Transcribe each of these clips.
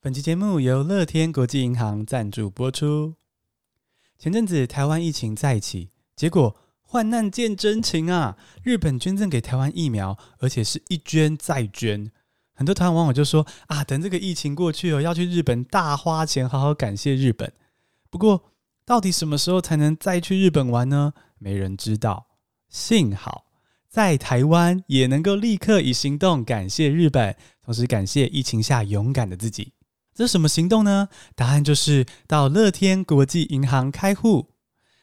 本期节目由乐天国际银行赞助播出。前阵子台湾疫情再起，结果患难见真情啊！日本捐赠给台湾疫苗，而且是一捐再捐。很多台湾网友就说啊，等这个疫情过去哦，要去日本大花钱，好好感谢日本。不过，到底什么时候才能再去日本玩呢？没人知道。幸好在台湾也能够立刻以行动感谢日本，同时感谢疫情下勇敢的自己。这是什么行动呢？答案就是到乐天国际银行开户。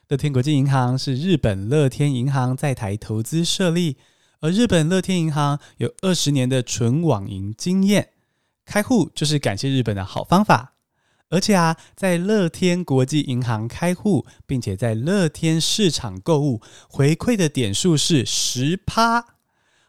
乐天国际银行是日本乐天银行在台投资设立，而日本乐天银行有二十年的纯网银经验，开户就是感谢日本的好方法。而且啊，在乐天国际银行开户，并且在乐天市场购物，回馈的点数是十趴。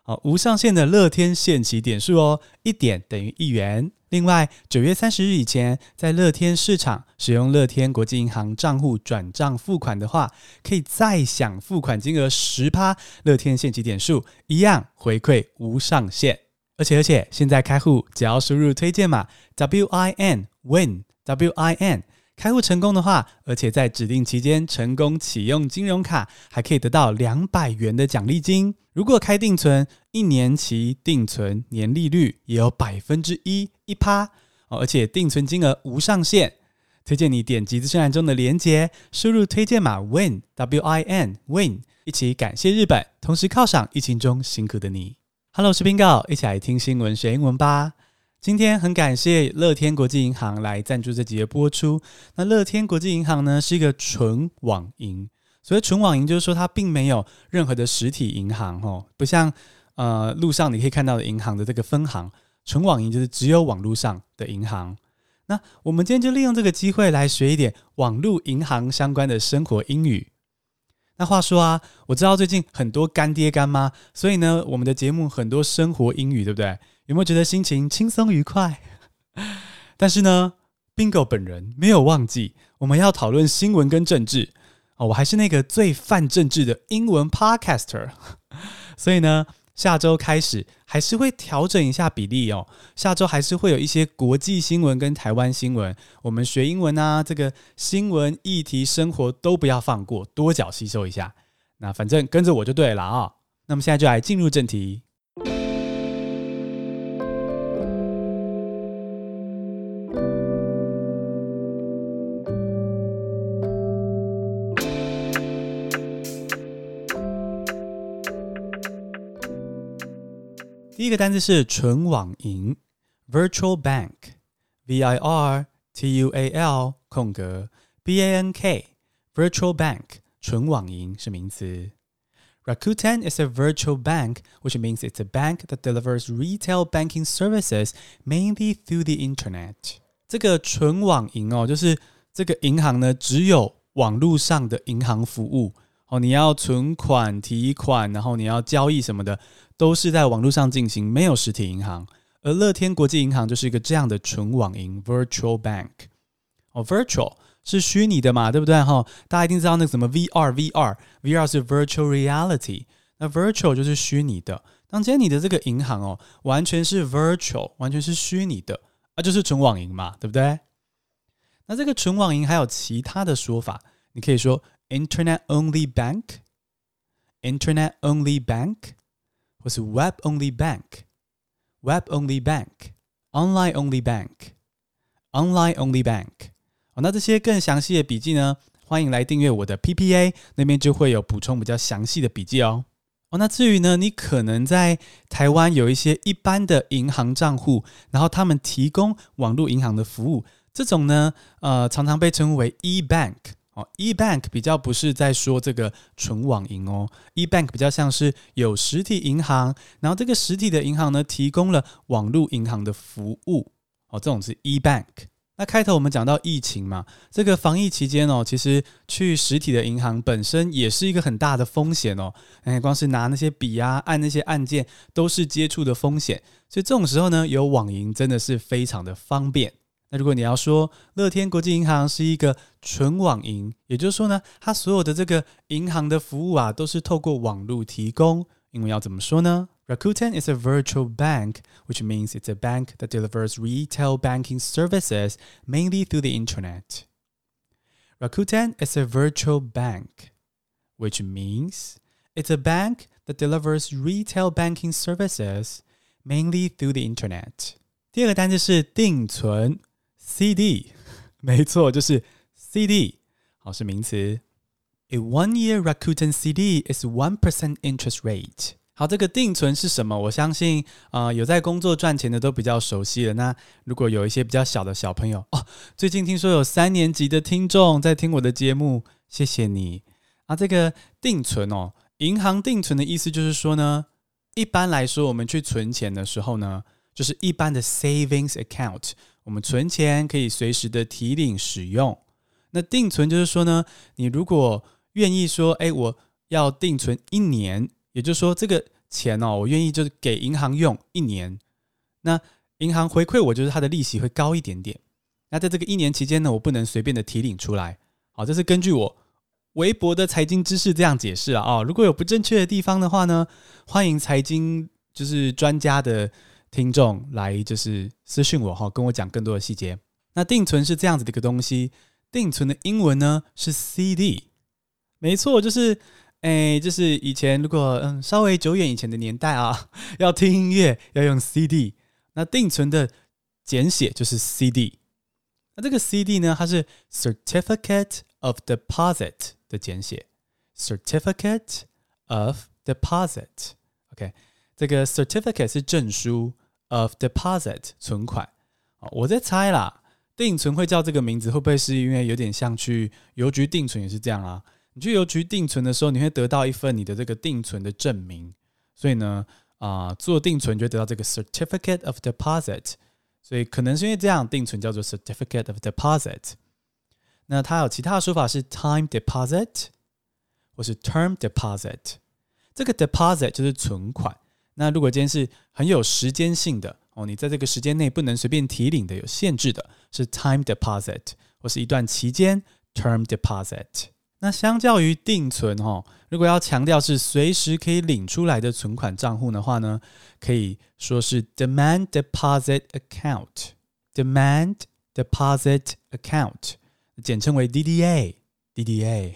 好，无上限的乐天现期点数哦，一点等于一元。另外，九月三十日以前在乐天市场使用乐天国际银行账户转账付款的话，可以再享付款金额十趴，乐天现期点数一样回馈无上限。而且而且，现在开户只要输入推荐码 W I N WIN W I N。开户成功的话，而且在指定期间成功启用金融卡，还可以得到两百元的奖励金。如果开定存，一年期定存年利率也有百分之一一趴，而且定存金额无上限。推荐你点击资讯栏中的链接，输入推荐码 WIN W I N WIN，一起感谢日本，同时犒赏疫情中辛苦的你。Hello，我是 Bingo，一起来听新闻学英文吧。今天很感谢乐天国际银行来赞助这集的播出。那乐天国际银行呢，是一个纯网银，所谓纯网银就是说它并没有任何的实体银行哦，不像呃路上你可以看到的银行的这个分行，纯网银就是只有网络上的银行。那我们今天就利用这个机会来学一点网络银行相关的生活英语。那话说啊，我知道最近很多干爹干妈，所以呢，我们的节目很多生活英语，对不对？有没有觉得心情轻松愉快？但是呢，Bingo 本人没有忘记，我们要讨论新闻跟政治哦。我还是那个最泛政治的英文 Podcaster，所以呢，下周开始还是会调整一下比例哦。下周还是会有一些国际新闻跟台湾新闻，我们学英文啊，这个新闻议题、生活都不要放过，多角吸收一下。那反正跟着我就对了啊。那么现在就来进入正题。第一个单词是纯网银，virtual bank，v i r t u a l 空格 b a n k，virtual bank 纯网银是名词。Rakuten is a virtual bank, which means it's a bank that delivers retail banking services mainly through the internet。这个纯网银哦，就是这个银行呢，只有网络上的银行服务。哦，你要存款、提款，然后你要交易什么的，都是在网络上进行，没有实体银行。而乐天国际银行就是一个这样的纯网银 （virtual bank）。哦，virtual 是虚拟的嘛，对不对？哈、大家一定知道那个什么 VR，VR，VR 是 virtual reality。那 virtual 就是虚拟的。当今天你的这个银行哦，完全是 virtual，完全是虚拟的，啊，就是纯网银嘛，对不对？那这个纯网银还有其他的说法，你可以说。Internet only bank, Internet only bank，或是 Web only bank, Web only bank, Online only bank, Online only bank。哦，那这些更详细的笔记呢？欢迎来订阅我的 PPA，那边就会有补充比较详细的笔记哦。哦，那至于呢，你可能在台湾有一些一般的银行账户，然后他们提供网络银行的服务，这种呢，呃，常常被称为 e-bank。哦，e-bank 比较不是在说这个纯网银哦，e-bank 比较像是有实体银行，然后这个实体的银行呢，提供了网络银行的服务，哦，这种是 e-bank。那开头我们讲到疫情嘛，这个防疫期间哦，其实去实体的银行本身也是一个很大的风险哦，哎，光是拿那些笔啊，按那些按键都是接触的风险，所以这种时候呢，有网银真的是非常的方便。那如果你要说乐天国际银行是一个纯网银，也就是说呢，它所有的这个银行的服务啊，都是透过网络提供。英文要怎么说呢 Rakuten is a virtual bank, which means it's a bank that delivers retail banking services mainly through the internet. Rakuten is a virtual bank, which means it's a bank that delivers retail banking services mainly through the internet. 第二个单词是定存 ，CD，没错，就是 CD，好，是名词。A one-year Rakuten CD is one percent interest rate。好，这个定存是什么？我相信啊、有在工作赚钱的都比较熟悉了。那如果有一些比较小的小朋友哦，最近听说有三年级的听众在听我的节目，谢谢你啊。这个定存哦，银行定存的意思就是说呢，一般来说我们去存钱的时候呢，就是一般的 savings account，我们存钱可以随时的提领使用。那定存就是说呢，你如果愿意说，哎，我要定存一年。也就是说，这个钱哦，我愿意就是给银行用一年，那银行回馈我就是它的利息会高一点点。那在这个一年期间呢，我不能随便的提领出来。好，这是根据我微薄的财经知识这样解释了啊。如果有不正确的地方的话呢，欢迎财经就是专家的听众来就是私信我哈，跟我讲更多的细节。那定存是这样子的一个东西，定存的英文呢是 CD，没错，就是。哎，就是以前如果嗯稍微久远以前的年代啊，要听音乐要用 CD，那定存的简写就是 CD。那这个 CD 呢，它是 Certificate of Deposit 的简写，Certificate of Deposit。OK，这个 Certificate 是证书，of Deposit 存款。我在猜啦，定存会叫这个名字，会不会是因为有点像去邮局定存也是这样啊？你去邮局定存的时候，你会得到一份你的这个定存的证明，所以呢，啊、做定存就得到这个 certificate of deposit，所以可能是因为这样，定存叫做 certificate of deposit。那它有其他的说法是 time deposit 或是 term deposit。这个 deposit 就是存款。那如果今天是很有时间性的哦，你在这个时间内不能随便提领的，有限制的，是 time deposit 或是一段期间 term deposit。那相较于定存哈，如果要强调是随时可以领出来的存款账户的话呢，可以说是 demand deposit account，demand deposit account，简称为 DDA，。DDA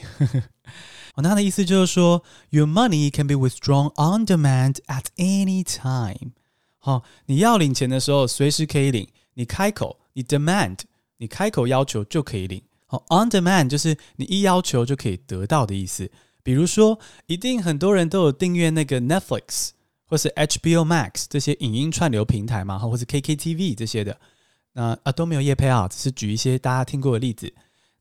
那它的意思就是说，Your money can be withdrawn on demand at any time。好，你要领钱的时候，随时可以领，你开口，你 demand，你开口要求就可以领。好，on demand 就是你一要求就可以得到的意思。比如说，一定很多人都有订阅那个 Netflix 或是 HBO Max 这些影音串流平台嘛，或是 KKTV 这些的。那啊都没有业配啊，只是举一些大家听过的例子。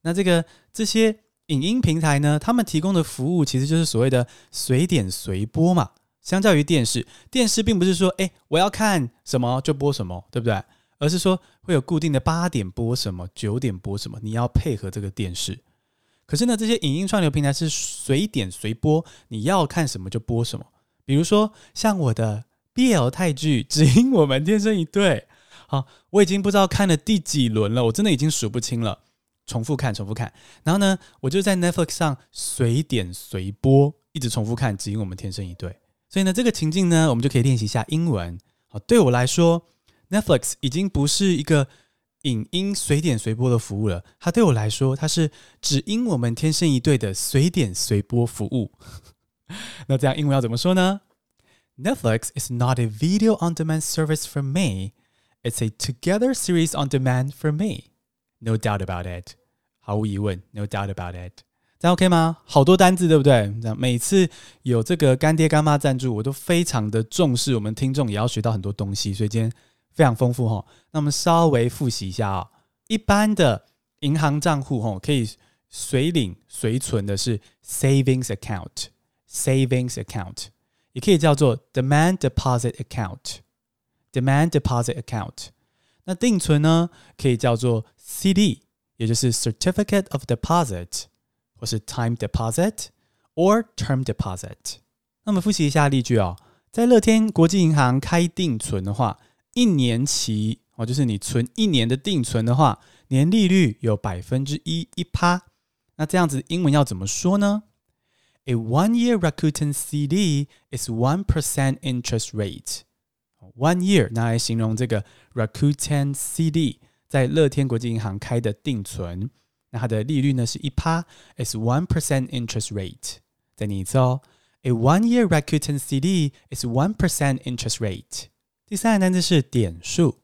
那这个这些影音平台呢，他们提供的服务其实就是所谓的随点随播嘛。相较于电视，电视并不是说，哎，我要看什么就播什么，对不对？而是说会有固定的八点播什么，九点播什么，你要配合这个电视。可是呢，这些影音串流平台是随点随播，你要看什么就播什么。比如说像我的 BL 泰剧《只因我们天生一对》，好，我已经不知道看了第几轮了，我真的已经数不清了。重复看，重复看。然后呢，我就在 Netflix 上随点随播，一直重复看《只因我们天生一对》。所以呢，这个情境呢，我们就可以练习一下英文。好，对我来说。Netflix 已经不是一个影音随点随播的服务了，它对我来说，它是只因我们天生一对的随点随播服务。那这样英文要怎么说呢？Netflix is not a video on demand service for me. It's a together series on demand for me. No doubt about it. 毫无疑问，No doubt about it. 这样 OK 吗？好多单字，对不对？这样每次有这个干爹干妈赞助，我都非常的重视，我们听众也要学到很多东西，所以今天。非常丰富哈，那我们稍微复习一下啊。一般的银行账户哈，可以随领随存的是 savings account，savings account 也可以叫做 demand deposit account，demand deposit account。那定存呢，可以叫做 CD，也就是 certificate of deposit，或是 time deposit or term deposit。那我们复习一下例句哦，在乐天国际银行开定存的话。一年期哦，就是你存一年的定存的话，年利率有百分之一一趴。那这样子英文要怎么说呢 A one-year Rakuten CD is one percent interest rate. One year 拿来形容这个 Rakuten CD 在乐天国际银行开的定存，那它的利率呢是一趴，is one percent interest rate。再念一次哦，A one-year Rakuten CD is one percent interest rate。第三个单词是点数，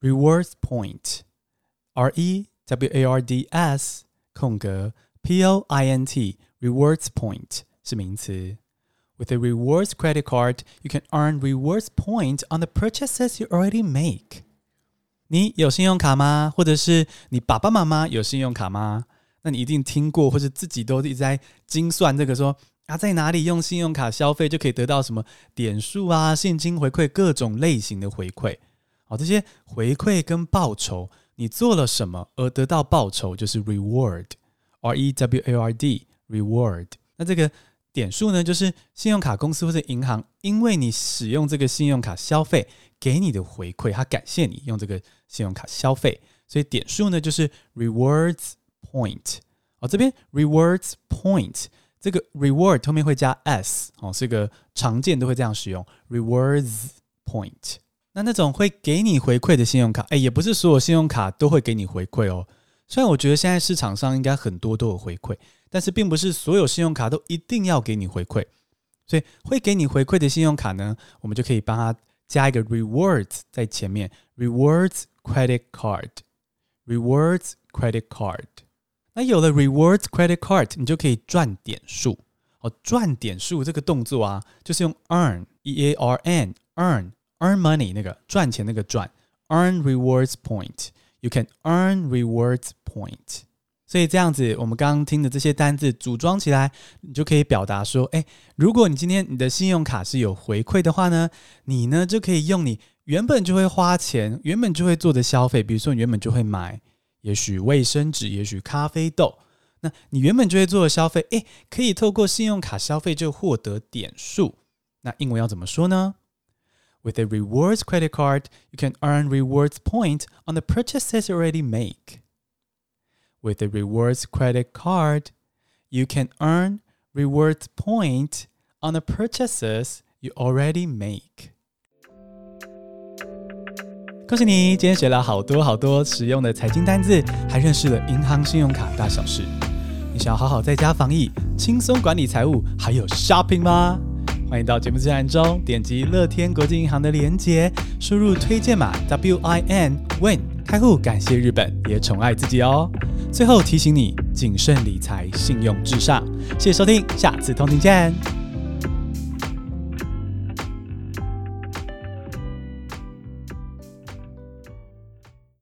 Rewards Point，R E W A R D S 空格 P O I N T，Rewards Point 是名词。 With a rewards credit card, you can earn rewards points on the purchases you already make. 你有信用卡吗？或者是你爸爸妈妈有信用卡吗？那你一定听过，或者自己都一直在精算这个说啊，在哪里用信用卡消费就可以得到什么点数啊、现金回馈、各种类型的回馈。好，这些回馈跟报酬，你做了什么而得到报酬，就是 reward，R E W A R D，reward。那这个。点数呢，就是信用卡公司或者银行，因为你使用这个信用卡消费给你的回馈，他感谢你用这个信用卡消费，所以点数呢就是 rewards point。哦，这边 rewards point 这个 reward 后面会加 s，哦，是个常见都会这样使用 rewards point。那那种会给你回馈的信用卡，哎，也不是所有信用卡都会给你回馈哦。虽然我觉得现在市场上应该很多都有回馈，但是并不是所有信用卡都一定要给你回馈，所以会给你回馈的信用卡呢，我们就可以帮它加一个 rewards 在前面，rewards credit card，rewards credit card。那有了 rewards credit card，你就可以赚点数哦。赚点数这个动作啊，就是用 earn，e a r n，earn，earn money 那个赚钱那个赚，earn rewards point。You can earn rewards point，所以这样子，我们刚刚听的这些单字组装起来，你就可以表达说，诶，如果你今天你的信用卡是有回馈的话呢，你呢就可以用你原本就会花钱、原本就会做的消费，比如说你原本就会买，也许卫生纸，也许咖啡豆，那你原本就会做的消费，诶，可以透过信用卡消费就获得点数。那英文要怎么说呢？With a rewards credit card, you can earn rewards point on the purchases you already make. With a rewards credit card, you can earn rewards point on the purchases you already make. 恭喜你，今天学了好多好多实用的财经单字，还认识了银行信用卡大小事。你想要好好在家防疫、轻松管理财务，还有 shopping 吗？欢迎到节目资讯中点击乐天国际银行的连结，输入推荐码 WIN WIN 开户，感谢日本，也宠爱自己哦。最后提醒你，谨慎理财，信用至上。谢谢收听，下次通勤见。